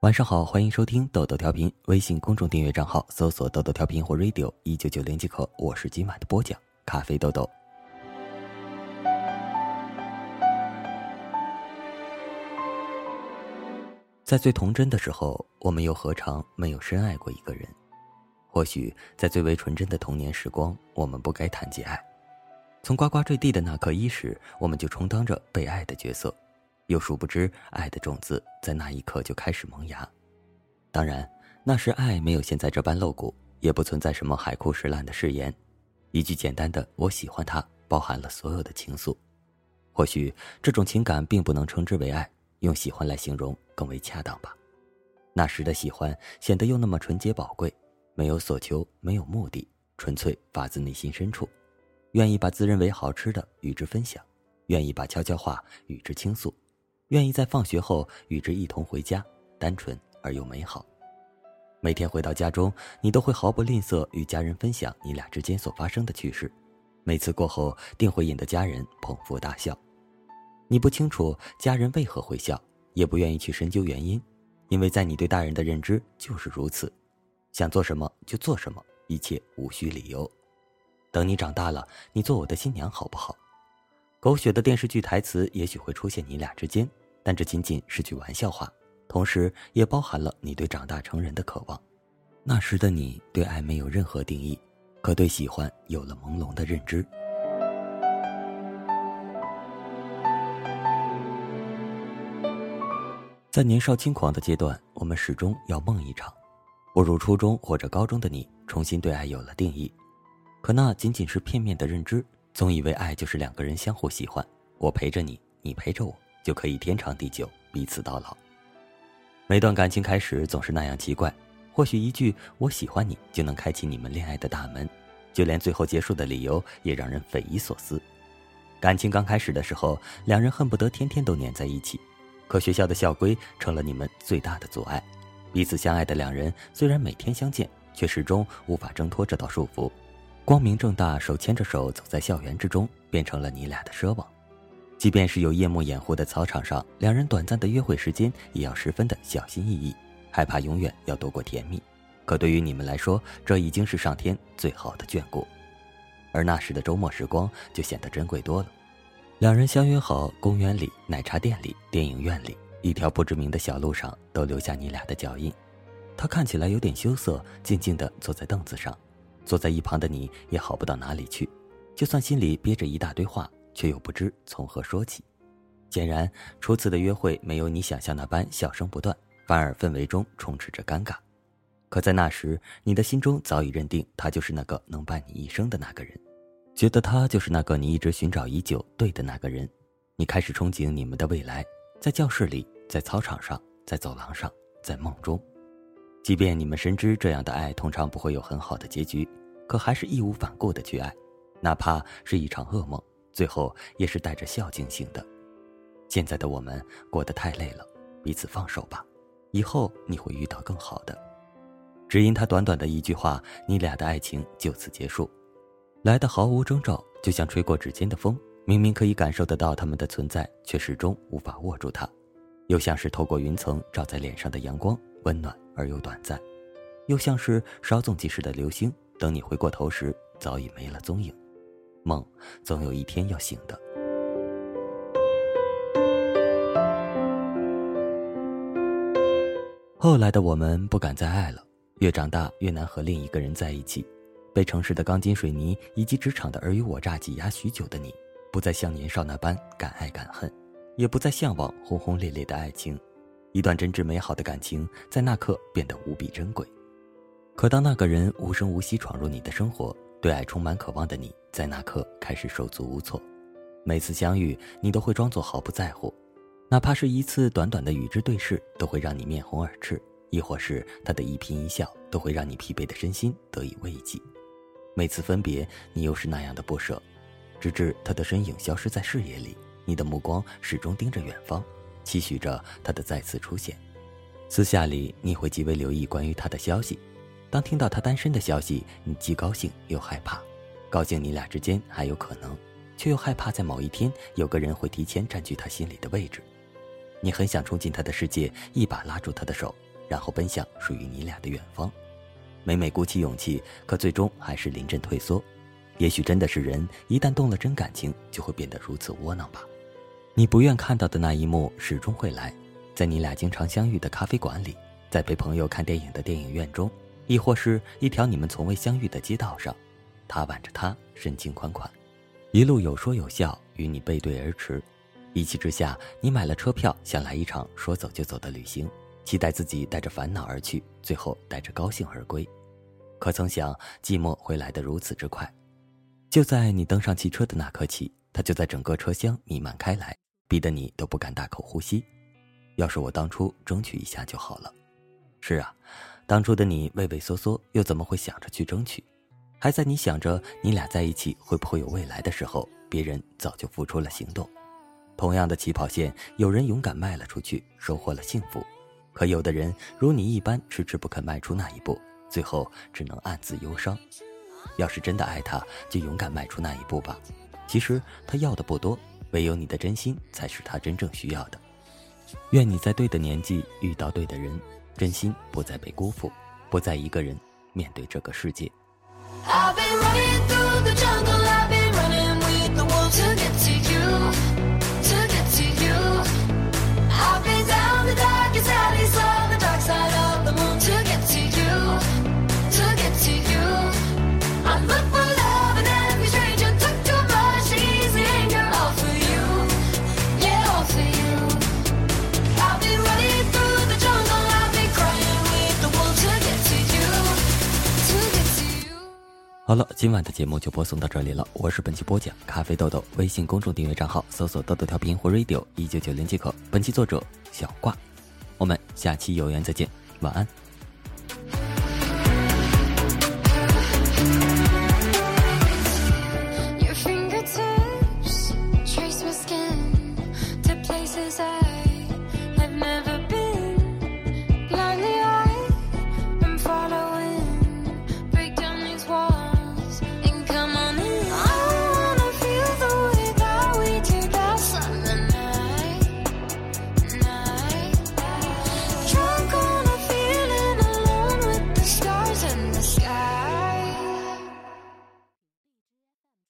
晚上好，欢迎收听豆豆调频。微信公众订阅账号搜索“豆豆调频”或 “radio 一九九零”即可。我是今晚的播讲，咖啡豆豆。在最童真的时候，我们又何尝没有深爱过一个人？或许在最为纯真的童年时光，我们不该谈及爱。从呱呱坠地的那刻伊始，我们就充当着被爱的角色。又殊不知，爱的种子在那一刻就开始萌芽。当然，那时爱没有现在这般露骨，也不存在什么海枯石烂的誓言。一句简单的“我喜欢他”，包含了所有的情愫。或许这种情感并不能称之为爱，用喜欢来形容更为恰当吧。那时的喜欢显得又那么纯洁宝贵，没有所求，没有目的，纯粹发自内心深处，愿意把自认为好吃的与之分享，愿意把悄悄话与之倾诉。愿意在放学后与之一同回家，单纯而又美好。每天回到家中，你都会毫不吝啬与家人分享你俩之间所发生的趣事。每次过后，定会引得家人捧腹大笑。你不清楚家人为何会笑，也不愿意去深究原因，因为在你对大人的认知就是如此：想做什么就做什么，一切无需理由。等你长大了，你做我的新娘好不好？狗血的电视剧台词也许会出现你俩之间，但这仅仅是句玩笑话，同时也包含了你对长大成人的渴望。那时的你对爱没有任何定义，可对喜欢有了朦胧的认知。在年少轻狂的阶段，我们始终要梦一场。步入初中或者高中的你，重新对爱有了定义，可那仅仅是片面的认知。总以为爱就是两个人相互喜欢，我陪着你，你陪着我，就可以天长地久，彼此到老。每段感情开始总是那样奇怪，或许一句“我喜欢你”就能开启你们恋爱的大门，就连最后结束的理由也让人匪夷所思。感情刚开始的时候，两人恨不得天天都黏在一起，可学校的校规成了你们最大的阻碍。彼此相爱的两人虽然每天相见，却始终无法挣脱这道束缚。光明正大，手牵着手走在校园之中，变成了你俩的奢望。即便是有夜幕掩护的操场上，两人短暂的约会时间也要十分的小心翼翼，害怕永远要躲过甜蜜。可对于你们来说，这已经是上天最好的眷顾。而那时的周末时光就显得珍贵多了。两人相约好，公园里、奶茶店里、电影院里，一条不知名的小路上，都留下你俩的脚印。他看起来有点羞涩，静静地坐在凳子上。坐在一旁的你也好不到哪里去，就算心里憋着一大堆话，却又不知从何说起。显然，初次的约会没有你想象那般笑声不断，反而氛围中充斥着尴尬。可在那时，你的心中早已认定他就是那个能伴你一生的那个人，觉得他就是那个你一直寻找已久对的那个人。你开始憧憬你们的未来，在教室里，在操场上，在走廊上，在梦中。即便你们深知这样的爱通常不会有很好的结局，可还是义无反顾的去爱，哪怕是一场噩梦，最后也是带着笑进行的。现在的我们过得太累了，彼此放手吧，以后你会遇到更好的。只因他短短的一句话，你俩的爱情就此结束，来的毫无征兆，就像吹过指尖的风，明明可以感受得到他们的存在，却始终无法握住它，又像是透过云层照在脸上的阳光，温暖。而又短暂，又像是稍纵即逝的流星。等你回过头时，早已没了踪影。梦总有一天要醒的。后来的我们不敢再爱了，越长大越难和另一个人在一起。被城市的钢筋水泥以及职场的尔虞我诈挤压许久的你，不再像年少那般敢爱敢恨，也不再向往轰轰烈烈的爱情。一段真挚美好的感情，在那刻变得无比珍贵。可当那个人无声无息闯入你的生活，对爱充满渴望的你，在那刻开始手足无措。每次相遇，你都会装作毫不在乎，哪怕是一次短短的与之对视，都会让你面红耳赤；亦或是他的一颦一笑，都会让你疲惫的身心得以慰藉。每次分别，你又是那样的不舍，直至他的身影消失在视野里，你的目光始终盯着远方。期许着他的再次出现，私下里你会极为留意关于他的消息。当听到他单身的消息，你既高兴又害怕。高兴你俩之间还有可能，却又害怕在某一天有个人会提前占据他心里的位置。你很想冲进他的世界，一把拉住他的手，然后奔向属于你俩的远方。每每鼓起勇气，可最终还是临阵退缩。也许真的是人一旦动了真感情，就会变得如此窝囊吧。你不愿看到的那一幕始终会来，在你俩经常相遇的咖啡馆里，在陪朋友看电影的电影院中，亦或是一条你们从未相遇的街道上，他挽着她，深情款款，一路有说有笑，与你背对而驰。一气之下，你买了车票，想来一场说走就走的旅行，期待自己带着烦恼而去，最后带着高兴而归。可曾想，寂寞会来得如此之快。就在你登上汽车的那刻起，它就在整个车厢弥漫开来。逼得你都不敢大口呼吸。要是我当初争取一下就好了。是啊，当初的你畏畏缩缩，又怎么会想着去争取？还在你想着你俩在一起会不会有未来的时候，别人早就付出了行动。同样的起跑线，有人勇敢迈了出去，收获了幸福；可有的人如你一般，迟迟不肯迈出那一步，最后只能暗自忧伤。要是真的爱他，就勇敢迈出那一步吧。其实他要的不多。唯有你的真心才是他真正需要的。愿你在对的年纪遇到对的人真心不再被辜负不再一个人面对这个世界。I've been running through the jungle 好了，今晚的节目就播送到这里了。我是本期播讲咖啡豆豆，微信公众订阅账号搜索“豆豆调频”或 “radio 一九九零”即可。本期作者小挂，我们下期有缘再见，晚安。